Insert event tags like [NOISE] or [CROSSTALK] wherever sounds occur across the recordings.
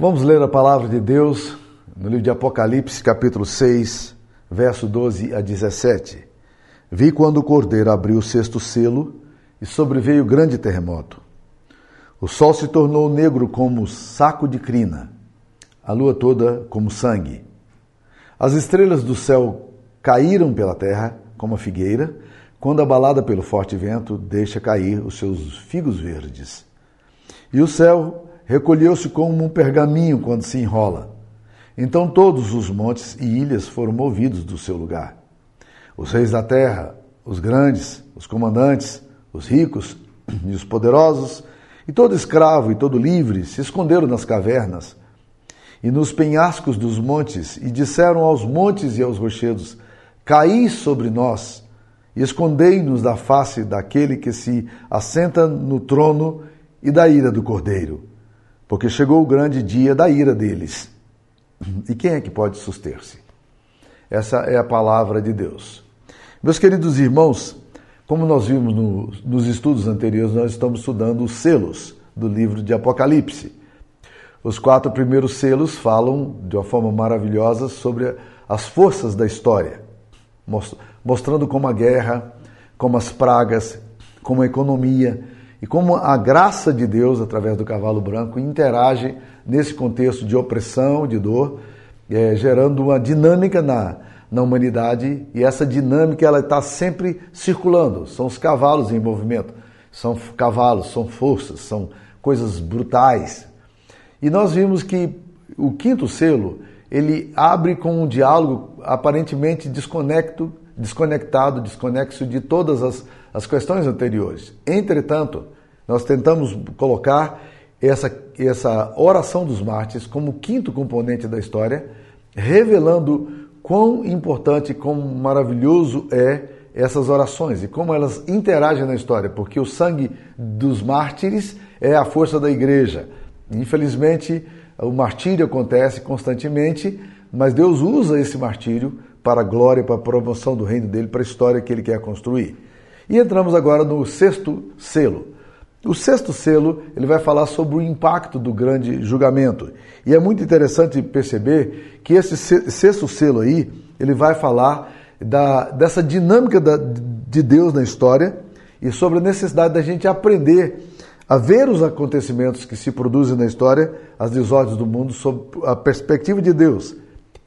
Vamos ler a palavra de Deus no livro de Apocalipse, capítulo 6, verso 12 a 17. Vi quando o cordeiro abriu o sexto selo e sobreveio grande terremoto. O sol se tornou negro como saco de crina, a lua toda como sangue. As estrelas do céu caíram pela terra como a figueira, quando abalada pelo forte vento deixa cair os seus figos verdes. E o céu recolheu-se como um pergaminho quando se enrola. Então todos os montes e ilhas foram movidos do seu lugar. Os reis da terra, os grandes, os comandantes, os ricos [CLEARS THROAT] e os poderosos, e todo escravo e todo livre se esconderam nas cavernas e nos penhascos dos montes, e disseram aos montes e aos rochedos: Caí sobre nós, e escondei-nos da face daquele que se assenta no trono e da ira do cordeiro porque chegou o grande dia da ira deles. E quem é que pode suster-se? Essa é a palavra de Deus. Meus queridos irmãos, como nós vimos no, nos estudos anteriores, nós estamos estudando os selos do livro de Apocalipse. Os quatro primeiros selos falam de uma forma maravilhosa sobre as forças da história, mostrando como a guerra, como as pragas, como a economia, e como a graça de Deus, através do cavalo branco, interage nesse contexto de opressão, de dor, é, gerando uma dinâmica na, na humanidade e essa dinâmica ela está sempre circulando. São os cavalos em movimento, são cavalos, são forças, são coisas brutais. E nós vimos que o quinto selo ele abre com um diálogo aparentemente desconecto, desconectado, desconexo de todas as as questões anteriores. Entretanto, nós tentamos colocar essa, essa oração dos mártires como quinto componente da história, revelando quão importante, quão maravilhoso é essas orações e como elas interagem na história, porque o sangue dos mártires é a força da igreja. Infelizmente, o martírio acontece constantemente, mas Deus usa esse martírio para a glória, para a promoção do reino dele, para a história que ele quer construir. E entramos agora no sexto selo. O sexto selo ele vai falar sobre o impacto do grande julgamento. E é muito interessante perceber que esse sexto selo aí ele vai falar da, dessa dinâmica da, de Deus na história e sobre a necessidade da gente aprender a ver os acontecimentos que se produzem na história, as desordens do mundo, sob a perspectiva de Deus.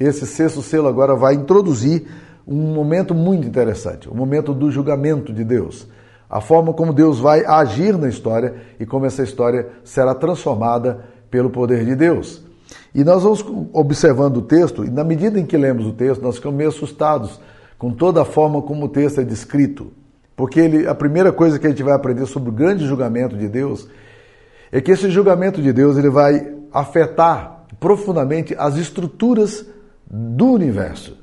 Esse sexto selo agora vai introduzir um momento muito interessante, o momento do julgamento de Deus. A forma como Deus vai agir na história e como essa história será transformada pelo poder de Deus. E nós vamos observando o texto, e na medida em que lemos o texto, nós ficamos meio assustados com toda a forma como o texto é descrito. Porque ele, a primeira coisa que a gente vai aprender sobre o grande julgamento de Deus é que esse julgamento de Deus ele vai afetar profundamente as estruturas do universo.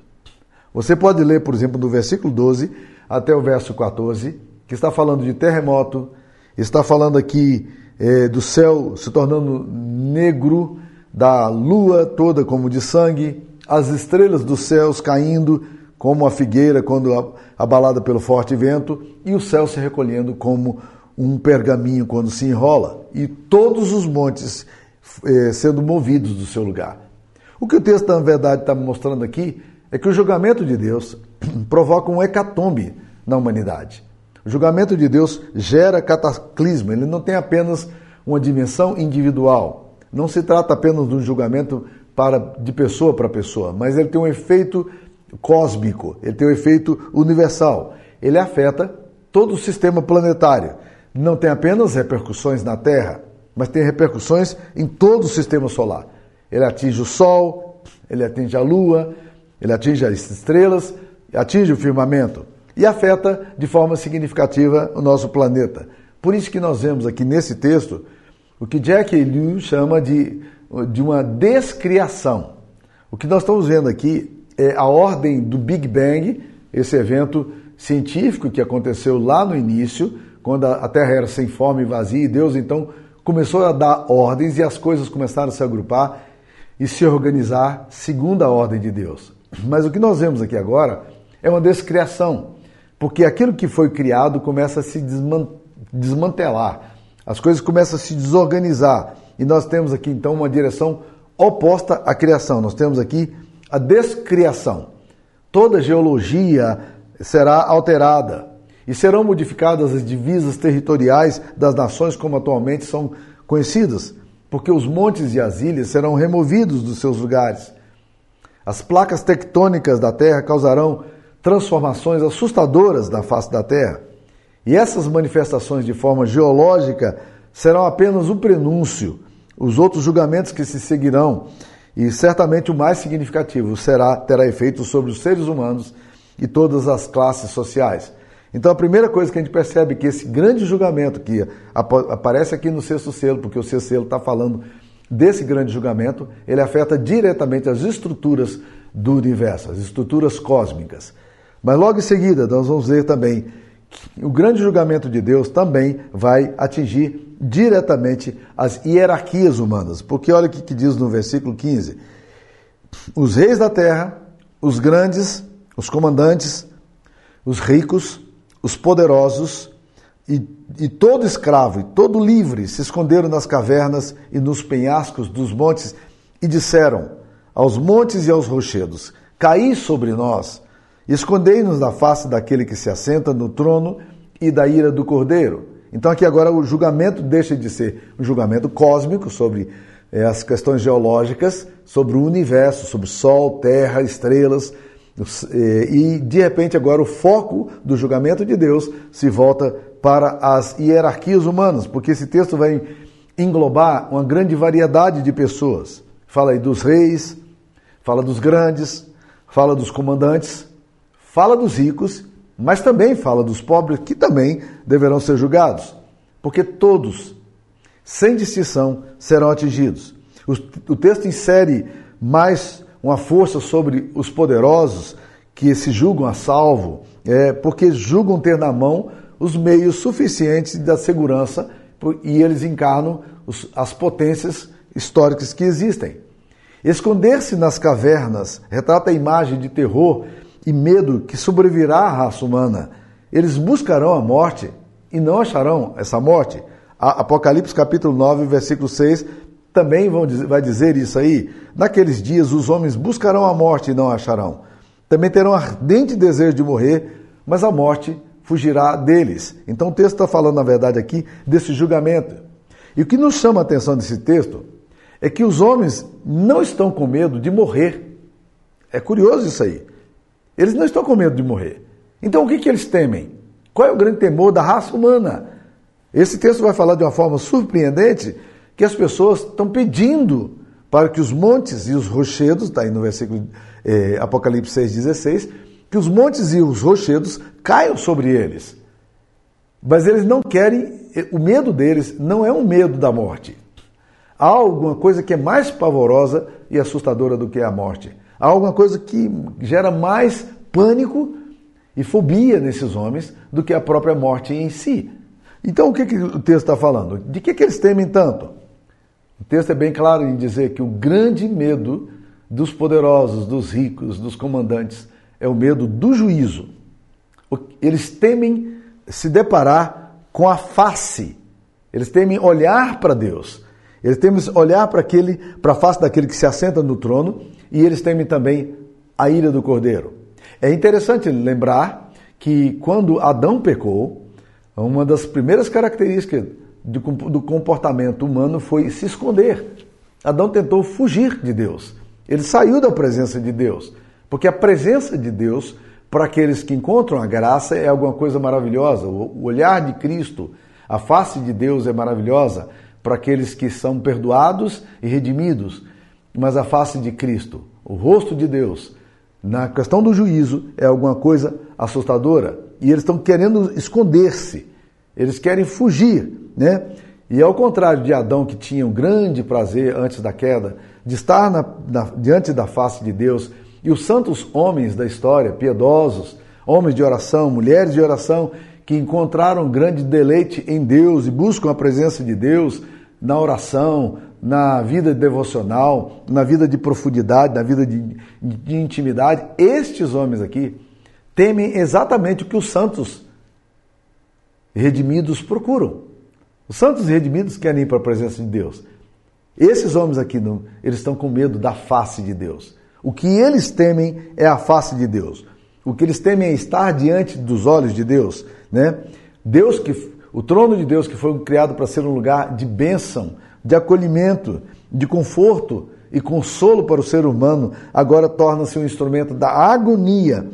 Você pode ler, por exemplo, do versículo 12 até o verso 14, que está falando de terremoto, está falando aqui é, do céu se tornando negro, da lua toda como de sangue, as estrelas dos céus caindo como a figueira quando abalada pelo forte vento, e o céu se recolhendo como um pergaminho quando se enrola, e todos os montes é, sendo movidos do seu lugar. O que o texto, na verdade, está mostrando aqui é que o julgamento de Deus [CLEARS THROAT] provoca um hecatombe na humanidade. O julgamento de Deus gera cataclismo, ele não tem apenas uma dimensão individual. Não se trata apenas de um julgamento para, de pessoa para pessoa, mas ele tem um efeito cósmico, ele tem um efeito universal. Ele afeta todo o sistema planetário. Não tem apenas repercussões na Terra, mas tem repercussões em todo o sistema solar. Ele atinge o Sol, ele atinge a Lua, ele atinge as estrelas, atinge o firmamento e afeta de forma significativa o nosso planeta. Por isso que nós vemos aqui nesse texto o que Jack Liu chama de, de uma descriação. O que nós estamos vendo aqui é a ordem do Big Bang, esse evento científico que aconteceu lá no início, quando a Terra era sem forma e vazia, e Deus então começou a dar ordens e as coisas começaram a se agrupar e se organizar segundo a ordem de Deus. Mas o que nós vemos aqui agora é uma descriação, porque aquilo que foi criado começa a se desmantelar, as coisas começam a se desorganizar, e nós temos aqui então uma direção oposta à criação. Nós temos aqui a descriação. Toda geologia será alterada e serão modificadas as divisas territoriais das nações como atualmente são conhecidas, porque os montes e as ilhas serão removidos dos seus lugares. As placas tectônicas da Terra causarão transformações assustadoras na face da Terra. E essas manifestações de forma geológica serão apenas o prenúncio. Os outros julgamentos que se seguirão, e certamente o mais significativo, será terá efeito sobre os seres humanos e todas as classes sociais. Então a primeira coisa que a gente percebe é que esse grande julgamento que aparece aqui no sexto selo, porque o sexto selo está falando desse grande julgamento, ele afeta diretamente as estruturas do universo, as estruturas cósmicas. Mas logo em seguida nós vamos ver também que o grande julgamento de Deus também vai atingir diretamente as hierarquias humanas. Porque olha o que diz no versículo 15: os reis da terra, os grandes, os comandantes, os ricos, os poderosos e, e todo escravo e todo livre se esconderam nas cavernas e nos penhascos dos montes e disseram aos montes e aos rochedos: Caí sobre nós Escondei-nos da face daquele que se assenta no trono e da ira do cordeiro. Então, aqui agora o julgamento deixa de ser um julgamento cósmico sobre é, as questões geológicas, sobre o universo, sobre Sol, Terra, estrelas. É, e de repente, agora o foco do julgamento de Deus se volta para as hierarquias humanas, porque esse texto vai englobar uma grande variedade de pessoas. Fala aí dos reis, fala dos grandes, fala dos comandantes, fala dos ricos, mas também fala dos pobres, que também deverão ser julgados, porque todos, sem distinção, serão atingidos. O, texto insere mais uma força sobre os poderosos que se julgam a salvo, é, porque julgam ter na mão os meios suficientes da segurança e eles encarnam os, as potências históricas que existem. Esconder-se nas cavernas retrata a imagem de terror e medo que sobrevirá à raça humana. Eles buscarão a morte e não acharão essa morte. Apocalipse capítulo 9, versículo 6, também vai dizer isso aí. Naqueles dias os homens buscarão a morte e não acharão. Também terão ardente desejo de morrer, mas a morte fugirá deles. Então o texto está falando, na verdade, aqui desse julgamento. E o que nos chama a atenção desse texto é que os homens não estão com medo de morrer. É curioso isso aí. Eles não estão com medo de morrer. Então o que, que eles temem? Qual é o grande temor da raça humana? Esse texto vai falar de uma forma surpreendente que as pessoas estão pedindo para que os montes e os rochedos, está aí no versículo eh, Apocalipse 6,16, que os montes e os rochedos caiam sobre eles. Mas eles não querem, eh, o medo deles não é um medo da morte. Há alguma coisa que é mais pavorosa e assustadora do que a morte. Há alguma coisa que gera mais pânico e fobia nesses homens do que a própria morte em si. Então, o que, que o texto está falando? De que, que eles temem tanto? O texto é bem claro em dizer que o grande medo dos poderosos, dos ricos, dos comandantes, é o medo do juízo. Eles temem se deparar com a face, eles temem olhar para Deus, eles temem olhar para aquele, para a face daquele que se assenta no trono e eles temem também a ira do cordeiro. É interessante lembrar que quando Adão pecou, uma das primeiras características do comportamento humano foi se esconder. Adão tentou fugir de Deus. Ele saiu da presença de Deus, porque a presença de Deus, para aqueles que encontram a graça, é alguma coisa maravilhosa. O olhar de Cristo, a face de Deus é maravilhosa para aqueles que são perdoados e redimidos mas a face de Cristo, o rosto de Deus, na questão do juízo, é alguma coisa assustadora. E eles estão querendo esconder-se, eles querem fugir, né? E ao contrário de Adão, que tinha um grande prazer antes da queda, de estar na, na, diante da face de Deus, e os santos homens da história, piedosos, homens de oração, mulheres de oração, que encontraram grande deleite em Deus e buscam a presença de Deus na oração, na vida devocional, na vida de profundidade, na vida de, de intimidade, estes homens aqui temem exatamente o que os santos redimidos procuram. Os santos redimidos querem ir para a presença de Deus. Esses homens aqui, eles estão com medo da face de Deus. O que eles temem é a face de Deus. O que eles temem é estar diante dos olhos de Deus, né? Deus que o trono de Deus que foi criado para ser um lugar de bênção, de acolhimento, de conforto e consolo para o ser humano, agora torna-se um instrumento da agonia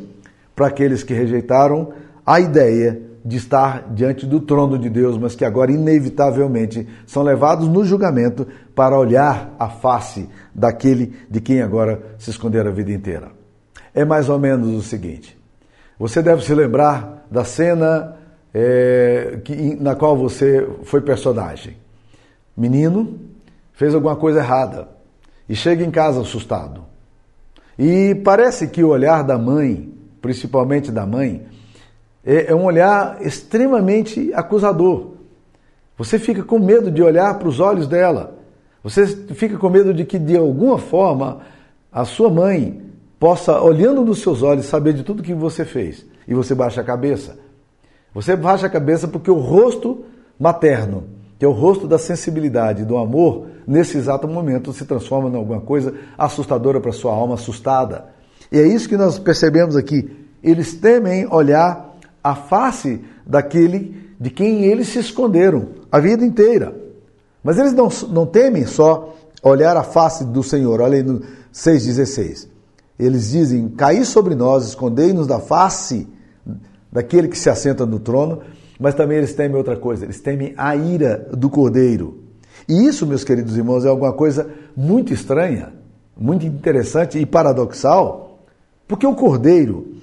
para aqueles que rejeitaram a ideia de estar diante do trono de Deus, mas que agora inevitavelmente são levados no julgamento para olhar a face daquele de quem agora se esconderam a vida inteira. É mais ou menos o seguinte: você deve se lembrar da cena é, que, na qual você foi personagem. Menino fez alguma coisa errada e chega em casa assustado. E parece que o olhar da mãe, principalmente da mãe, é, é um olhar extremamente acusador. Você fica com medo de olhar para os olhos dela. Você fica com medo de que, de alguma forma, a sua mãe possa, olhando nos seus olhos, saber de tudo que você fez. E você baixa a cabeça. Você baixa a cabeça porque o rosto materno, que é o rosto da sensibilidade, do amor, nesse exato momento se transforma em alguma coisa assustadora para sua alma assustada. E é isso que nós percebemos aqui. Eles temem olhar a face daquele de quem eles se esconderam a vida inteira. Mas eles não, não temem só olhar a face do Senhor. Olha aí no 6,16. Eles dizem: Caí sobre nós, escondei-nos da face daquele que se assenta no trono. Mas também eles temem outra coisa: eles temem a ira do cordeiro. E isso, meus queridos irmãos, é alguma coisa muito estranha, muito interessante e paradoxal, porque o cordeiro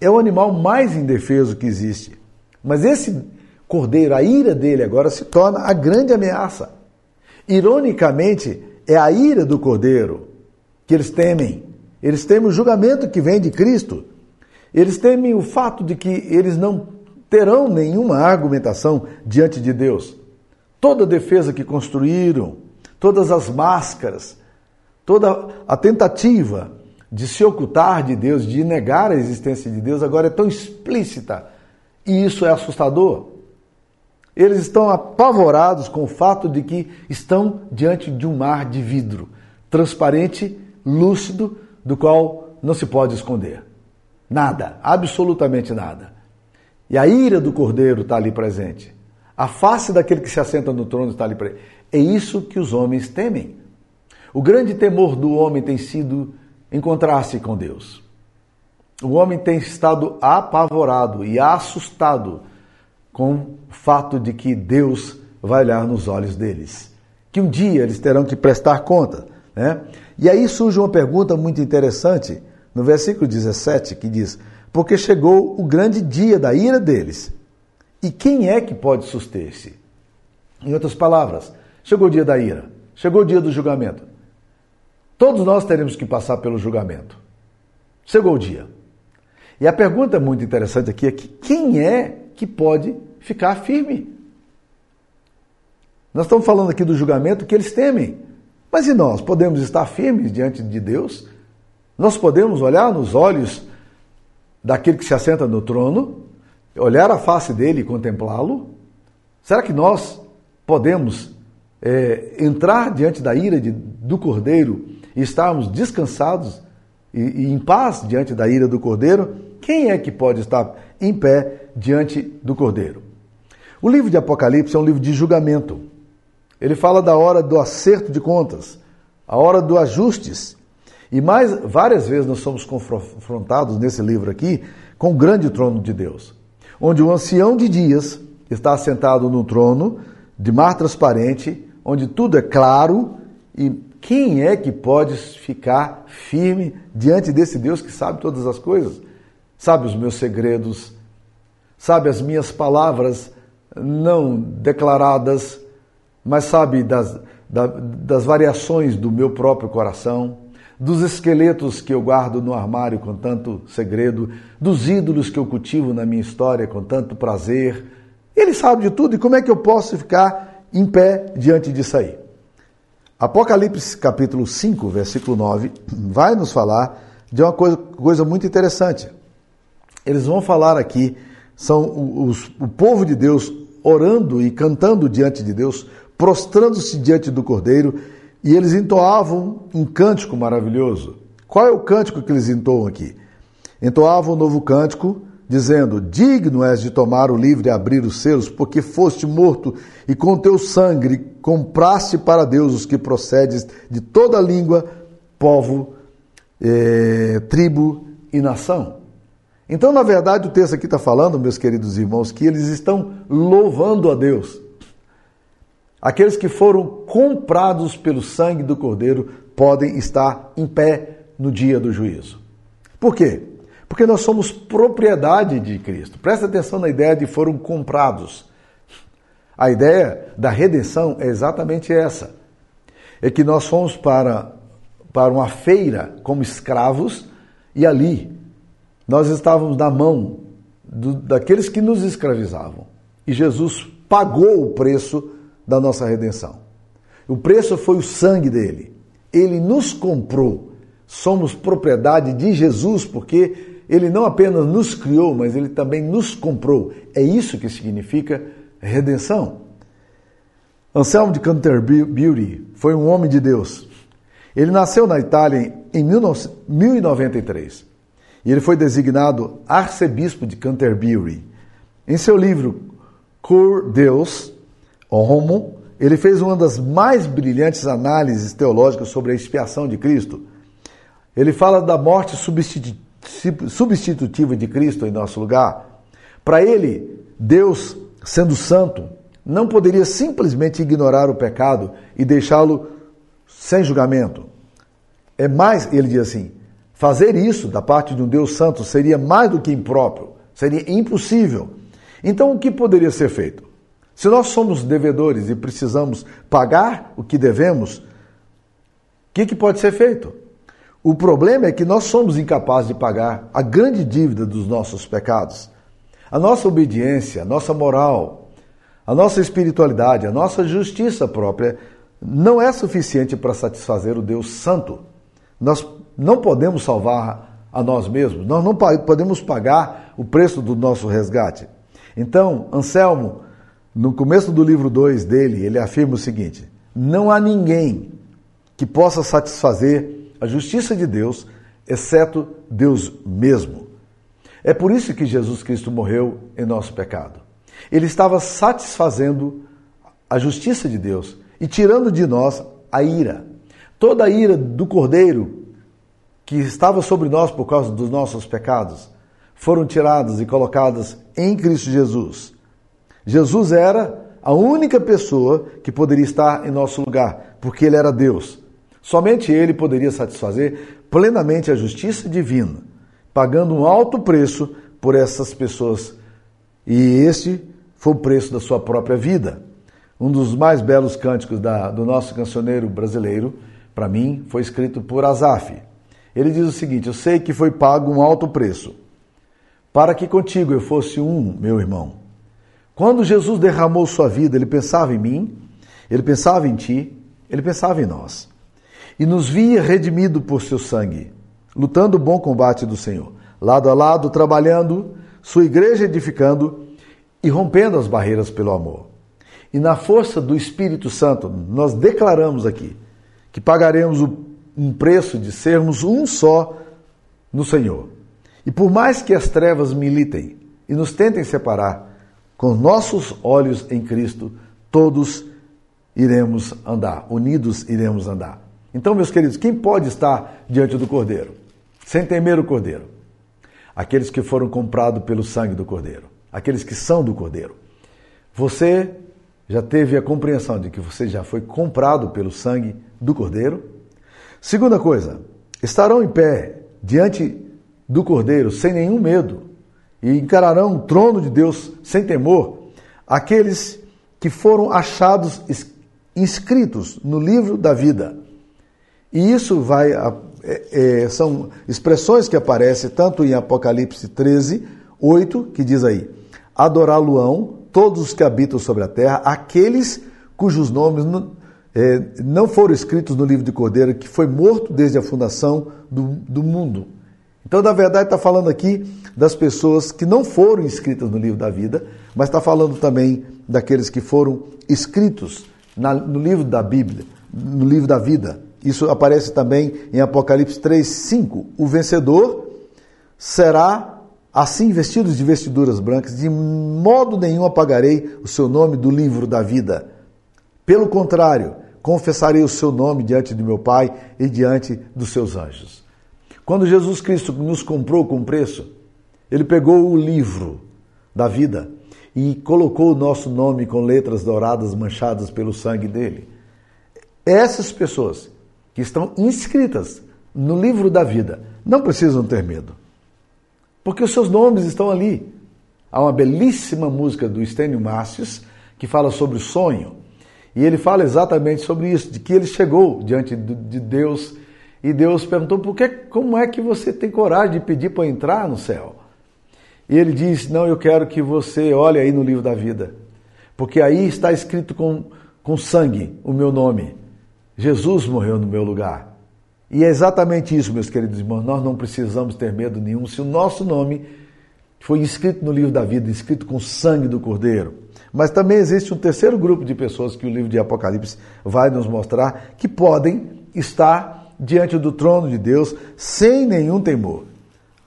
é o animal mais indefeso que existe. Mas esse cordeiro, a ira dele agora se torna a grande ameaça. Ironicamente, é a ira do cordeiro que eles temem. Eles temem o julgamento que vem de Cristo. Eles temem o fato de que eles não terão nenhuma argumentação diante de Deus. Toda a defesa que construíram, todas as máscaras, toda a tentativa de se ocultar de Deus, de negar a existência de Deus, agora é tão explícita. E isso é assustador. Eles estão apavorados com o fato de que estão diante de um mar de vidro, transparente, lúcido, do qual não se pode esconder. Nada, absolutamente nada. E a ira do cordeiro está ali presente. A face daquele que se assenta no trono está ali presente. É isso que os homens temem. O grande temor do homem tem sido encontrar-se com Deus. O homem tem estado apavorado e assustado com o fato de que Deus vai olhar nos olhos deles. Que um dia eles terão que prestar conta. Né? E aí surge uma pergunta muito interessante no versículo 17 que diz: Porque chegou o grande dia da ira deles. E quem é que pode suster-se? Em outras palavras, chegou o dia da ira, chegou o dia do julgamento. Todos nós teremos que passar pelo julgamento. Chegou o dia. E a pergunta muito interessante aqui é que quem é que pode ficar firme? Nós estamos falando aqui do julgamento que eles temem. Mas e nós? Podemos estar firmes diante de Deus? Nós podemos olhar nos olhos daquele que se assenta no trono, olhar a face dele e contemplá-lo? Será que nós podemos é, entrar diante da ira de, do cordeiro e estarmos descansados e, e em paz diante da ira do Cordeiro, quem é que pode estar em pé diante do Cordeiro? O livro de Apocalipse é um livro de julgamento. Ele fala da hora do acerto de contas, a hora do ajustes. E mais várias vezes nós somos confrontados nesse livro aqui com o grande trono de Deus, onde o ancião de dias está sentado no trono de mar transparente, onde tudo é claro e quem é que pode ficar firme diante desse Deus que sabe todas as coisas? Sabe os meus segredos, sabe as minhas palavras não declaradas, mas sabe das, das variações do meu próprio coração, dos esqueletos que eu guardo no armário com tanto segredo, dos ídolos que eu cultivo na minha história com tanto prazer. Ele sabe de tudo e como é que eu posso ficar em pé diante disso aí? Apocalipse capítulo 5, versículo 9, vai nos falar de uma coisa, coisa muito interessante. Eles vão falar aqui, são os, o povo de Deus orando e cantando diante de Deus, prostrando-se diante do Cordeiro, e eles entoavam um cântico maravilhoso. Qual é o cântico que eles entoam aqui? Entoavam um novo cântico, dizendo: Digno és de tomar o livro e abrir os selos, porque foste morto e com teu sangue compraste para Deus os que procedes de toda língua, povo, eh, tribo e nação. Então, na verdade, o texto aqui está falando, meus queridos irmãos, que eles estão louvando a Deus. Aqueles que foram comprados pelo sangue do Cordeiro podem estar em pé no dia do juízo. Por quê? Porque nós somos propriedade de Cristo. Presta atenção na ideia de foram comprados. A ideia da redenção é exatamente essa. É que nós fomos para, para uma feira como escravos e ali nós estávamos na mão do, daqueles que nos escravizavam. E Jesus pagou o preço da nossa redenção. O preço foi o sangue dele. Ele nos comprou. Somos propriedade de Jesus porque ele não apenas nos criou, mas ele também nos comprou. É isso que significa redenção. Anselmo de Canterbury foi um homem de Deus. Ele nasceu na Itália em 1093 e ele foi designado arcebispo de Canterbury. Em seu livro Cur Deus, Homo, ele fez uma das mais brilhantes análises teológicas sobre a expiação de Cristo. Ele fala da morte substitutiva de Cristo em nosso lugar. Para ele, Deus, sendo santo, não poderia simplesmente ignorar o pecado e deixá-lo sem julgamento. É mais, ele diz assim, fazer isso da parte de um Deus santo seria mais do que impróprio, seria impossível. Então, o que poderia ser feito? Se nós somos devedores e precisamos pagar o que devemos, o que, que pode ser feito? O problema é que nós somos incapazes de pagar a grande dívida dos nossos pecados. A nossa obediência, a nossa moral, a nossa espiritualidade, a nossa justiça própria não é suficiente para satisfazer o Deus Santo. Nós não podemos salvar a nós mesmos, nós não podemos pagar o preço do nosso resgate. Então, Anselmo no começo do livro 2 dele, ele afirma o seguinte: Não há ninguém que possa satisfazer a justiça de Deus, exceto Deus mesmo. É por isso que Jesus Cristo morreu em nosso pecado. Ele estava satisfazendo a justiça de Deus e tirando de nós a ira. Toda a ira do Cordeiro que estava sobre nós por causa dos nossos pecados foram tiradas e colocadas em Cristo Jesus. Jesus era a única pessoa que poderia estar em nosso lugar, porque ele era Deus. Somente ele poderia satisfazer plenamente a justiça divina, pagando um alto preço por essas pessoas. E este foi o preço da sua própria vida. Um dos mais belos cânticos da, do nosso cancioneiro brasileiro, para mim, foi escrito por Azaf. Ele diz o seguinte: Eu sei que foi pago um alto preço, para que contigo eu fosse um, meu irmão. Quando Jesus derramou sua vida, ele pensava em mim, ele pensava em ti, ele pensava em nós. E nos via redimido por seu sangue, lutando o bom combate do Senhor, lado a lado, trabalhando, sua igreja edificando e rompendo as barreiras pelo amor. E na força do Espírito Santo, nós declaramos aqui que pagaremos um preço de sermos um só no Senhor. E por mais que as trevas militem e nos tentem separar, com nossos olhos em Cristo, todos iremos andar, unidos iremos andar. Então, meus queridos, quem pode estar diante do Cordeiro? Sem temer o Cordeiro. Aqueles que foram comprados pelo sangue do Cordeiro. Aqueles que são do Cordeiro. Você já teve a compreensão de que você já foi comprado pelo sangue do Cordeiro? Segunda coisa, estarão em pé diante do Cordeiro sem nenhum medo, e encararão o trono de Deus sem temor aqueles que foram achados inscritos no livro da vida. E isso vai é, é, são expressões que aparecem tanto em Apocalipse 13, 8, que diz aí: Adorá-lo-ão todos os que habitam sobre a terra, aqueles cujos nomes não, é, não foram escritos no livro de Cordeiro, que foi morto desde a fundação do, do mundo. Então, na verdade, está falando aqui das pessoas que não foram inscritas no livro da vida, mas está falando também daqueles que foram escritos na, no livro da Bíblia, no livro da vida. Isso aparece também em Apocalipse 3, 5. O vencedor será assim vestido de vestiduras brancas, de modo nenhum apagarei o seu nome do livro da vida. Pelo contrário, confessarei o seu nome diante de meu Pai e diante dos seus anjos. Quando Jesus Cristo nos comprou com preço, ele pegou o livro da vida e colocou o nosso nome com letras douradas manchadas pelo sangue dele. Essas pessoas que estão inscritas no livro da vida não precisam ter medo, porque os seus nomes estão ali. Há uma belíssima música do Estênio Márcios que fala sobre o sonho, e ele fala exatamente sobre isso, de que ele chegou diante de Deus e Deus perguntou: por que, como é que você tem coragem de pedir para entrar no céu? E ele diz: Não, eu quero que você olhe aí no livro da vida, porque aí está escrito com, com sangue o meu nome. Jesus morreu no meu lugar. E é exatamente isso, meus queridos irmãos. Nós não precisamos ter medo nenhum se o nosso nome foi escrito no livro da vida, escrito com sangue do Cordeiro. Mas também existe um terceiro grupo de pessoas que o livro de Apocalipse vai nos mostrar que podem estar diante do trono de Deus sem nenhum temor.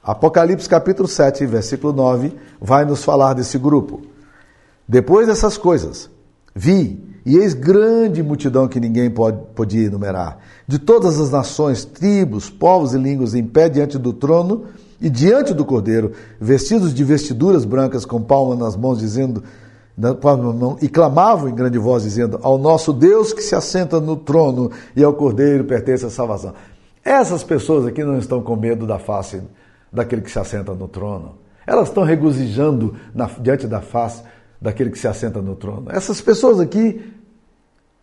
Apocalipse capítulo 7, versículo 9, vai nos falar desse grupo. Depois dessas coisas, vi, e eis grande multidão que ninguém pode, podia enumerar, de todas as nações, tribos, povos e línguas, em pé diante do trono e diante do cordeiro, vestidos de vestiduras brancas, com palmas nas mãos, dizendo, e clamavam em grande voz, dizendo: Ao nosso Deus que se assenta no trono e ao cordeiro pertence a salvação. Essas pessoas aqui não estão com medo da face daquele que se assenta no trono. Elas estão regozijando na, diante da face daquele que se assenta no trono. Essas pessoas aqui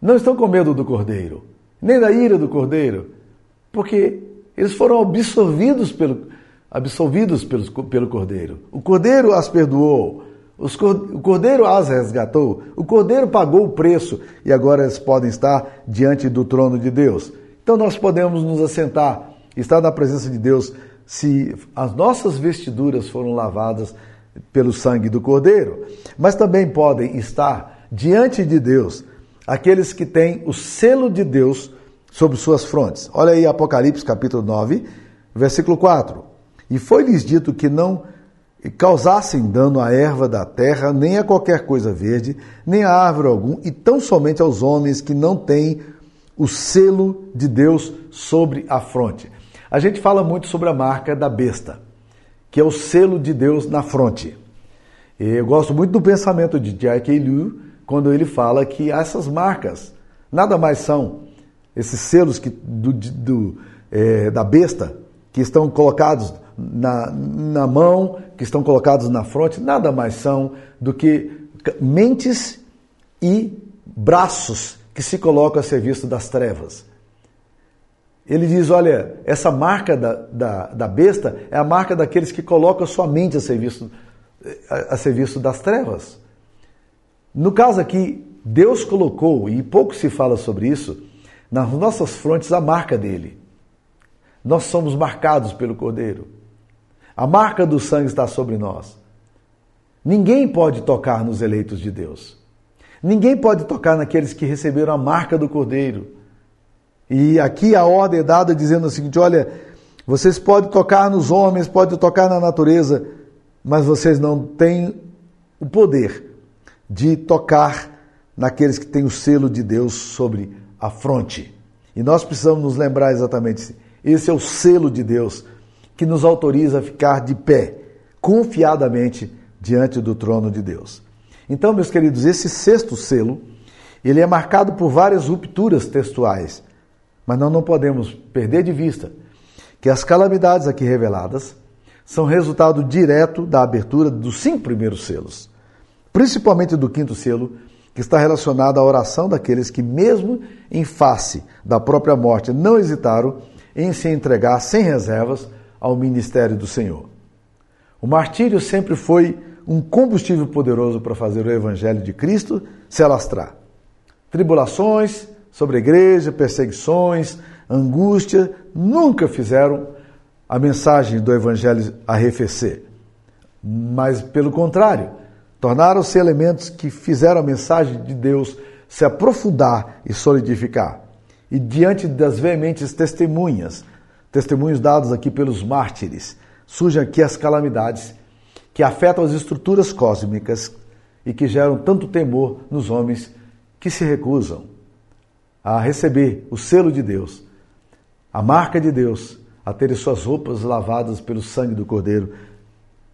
não estão com medo do cordeiro, nem da ira do cordeiro, porque eles foram absorvidos pelo, absolvidos pelo, pelo cordeiro. O cordeiro as perdoou, os, o cordeiro as resgatou, o cordeiro pagou o preço e agora eles podem estar diante do trono de Deus. Então nós podemos nos assentar, estar na presença de Deus se as nossas vestiduras foram lavadas pelo sangue do Cordeiro, mas também podem estar diante de Deus aqueles que têm o selo de Deus sobre suas frontes. Olha aí Apocalipse capítulo 9, versículo 4. E foi-lhes dito que não causassem dano à erva da terra, nem a qualquer coisa verde, nem a árvore algum, e tão somente aos homens que não têm o selo de Deus sobre a fronte. A gente fala muito sobre a marca da besta, que é o selo de Deus na fronte. Eu gosto muito do pensamento de J.K. Liu, quando ele fala que essas marcas nada mais são esses selos que, do, do é, da besta que estão colocados na, na mão, que estão colocados na fronte, nada mais são do que mentes e braços que se colocam a serviço das trevas. Ele diz: olha, essa marca da, da, da besta é a marca daqueles que colocam a sua mente a serviço, a, a serviço das trevas. No caso aqui, Deus colocou, e pouco se fala sobre isso, nas nossas frontes a marca dele. Nós somos marcados pelo Cordeiro. A marca do sangue está sobre nós. Ninguém pode tocar nos eleitos de Deus. Ninguém pode tocar naqueles que receberam a marca do Cordeiro. E aqui a ordem é dada dizendo o seguinte: olha, vocês podem tocar nos homens, podem tocar na natureza, mas vocês não têm o poder de tocar naqueles que têm o selo de Deus sobre a fronte. E nós precisamos nos lembrar exatamente esse é o selo de Deus que nos autoriza a ficar de pé, confiadamente diante do trono de Deus. Então, meus queridos, esse sexto selo, ele é marcado por várias rupturas textuais. Mas nós não podemos perder de vista que as calamidades aqui reveladas são resultado direto da abertura dos cinco primeiros selos, principalmente do quinto selo, que está relacionado à oração daqueles que, mesmo em face da própria morte, não hesitaram em se entregar sem reservas ao ministério do Senhor. O martírio sempre foi um combustível poderoso para fazer o evangelho de Cristo se alastrar. Tribulações, sobre a igreja, perseguições, angústia, nunca fizeram a mensagem do Evangelho arrefecer. Mas, pelo contrário, tornaram-se elementos que fizeram a mensagem de Deus se aprofundar e solidificar. e diante das veementes testemunhas, testemunhos dados aqui pelos mártires, surgem aqui as calamidades que afetam as estruturas cósmicas e que geram tanto temor nos homens que se recusam a receber o selo de Deus, a marca de Deus, a terem suas roupas lavadas pelo sangue do Cordeiro.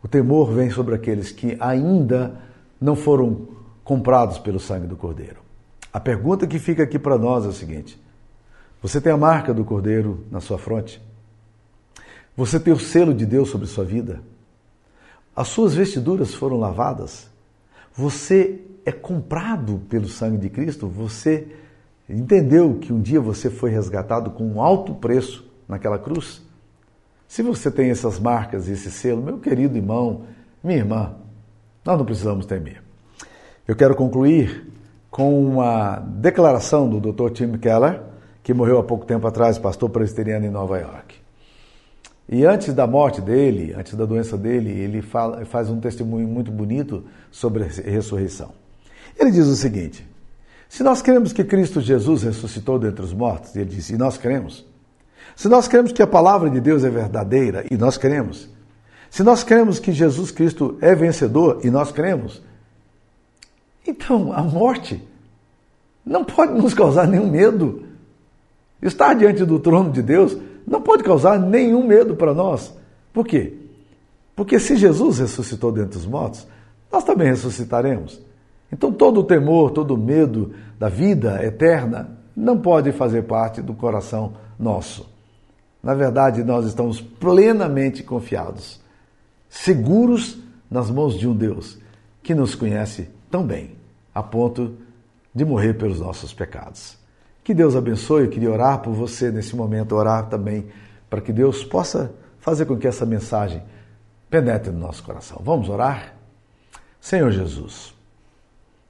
O temor vem sobre aqueles que ainda não foram comprados pelo sangue do Cordeiro. A pergunta que fica aqui para nós é a seguinte: você tem a marca do Cordeiro na sua fronte? Você tem o selo de Deus sobre sua vida? As suas vestiduras foram lavadas? Você é comprado pelo sangue de Cristo? Você entendeu que um dia você foi resgatado com um alto preço naquela cruz? Se você tem essas marcas e esse selo, meu querido irmão, minha irmã, nós não precisamos temer. Eu quero concluir com uma declaração do Dr. Tim Keller, que morreu há pouco tempo atrás, pastor presbiteriano em Nova York. E antes da morte dele, antes da doença dele, ele fala, faz um testemunho muito bonito sobre a ressurreição. Ele diz o seguinte: se nós cremos que Cristo Jesus ressuscitou dentre os mortos, ele diz, e nós cremos. Se nós cremos que a palavra de Deus é verdadeira, e nós cremos. Se nós cremos que Jesus Cristo é vencedor, e nós cremos. Então, a morte não pode nos causar nenhum medo. Estar diante do trono de Deus não pode causar nenhum medo para nós. Por quê? Porque se Jesus ressuscitou dentre os mortos, nós também ressuscitaremos. Então todo o temor, todo o medo da vida eterna não pode fazer parte do coração nosso. Na verdade, nós estamos plenamente confiados, seguros nas mãos de um Deus que nos conhece tão bem, a ponto de morrer pelos nossos pecados. Que Deus abençoe, eu queria orar por você nesse momento, orar também para que Deus possa fazer com que essa mensagem penetre no nosso coração. Vamos orar? Senhor Jesus,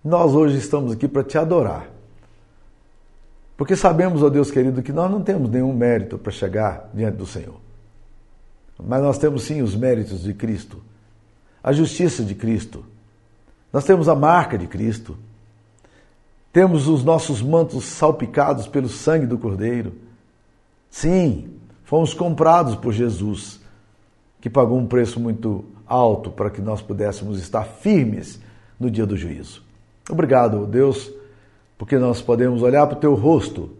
nós hoje estamos aqui para te adorar. Porque sabemos, ó Deus querido, que nós não temos nenhum mérito para chegar diante do Senhor. Mas nós temos sim os méritos de Cristo, a justiça de Cristo. Nós temos a marca de Cristo. Temos os nossos mantos salpicados pelo sangue do Cordeiro. Sim, fomos comprados por Jesus, que pagou um preço muito alto para que nós pudéssemos estar firmes no dia do juízo. Obrigado, Deus, porque nós podemos olhar para o teu rosto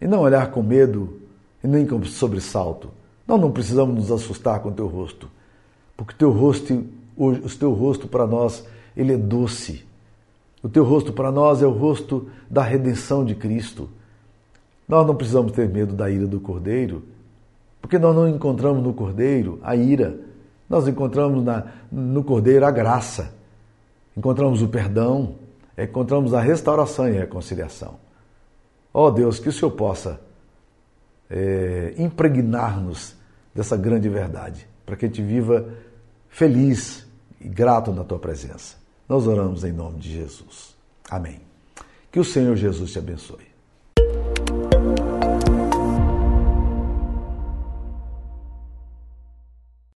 e não olhar com medo e nem com sobressalto. Nós não precisamos nos assustar com o teu rosto, porque o teu rosto, o teu rosto para nós, ele é doce. O teu rosto para nós é o rosto da redenção de Cristo. Nós não precisamos ter medo da ira do Cordeiro, porque nós não encontramos no Cordeiro a ira, nós encontramos na, no Cordeiro a graça, encontramos o perdão, encontramos a restauração e a reconciliação. Ó oh Deus, que o Senhor possa é, impregnar-nos dessa grande verdade, para que a gente viva feliz e grato na tua presença. Nós oramos em nome de Jesus. Amém. Que o Senhor Jesus te abençoe.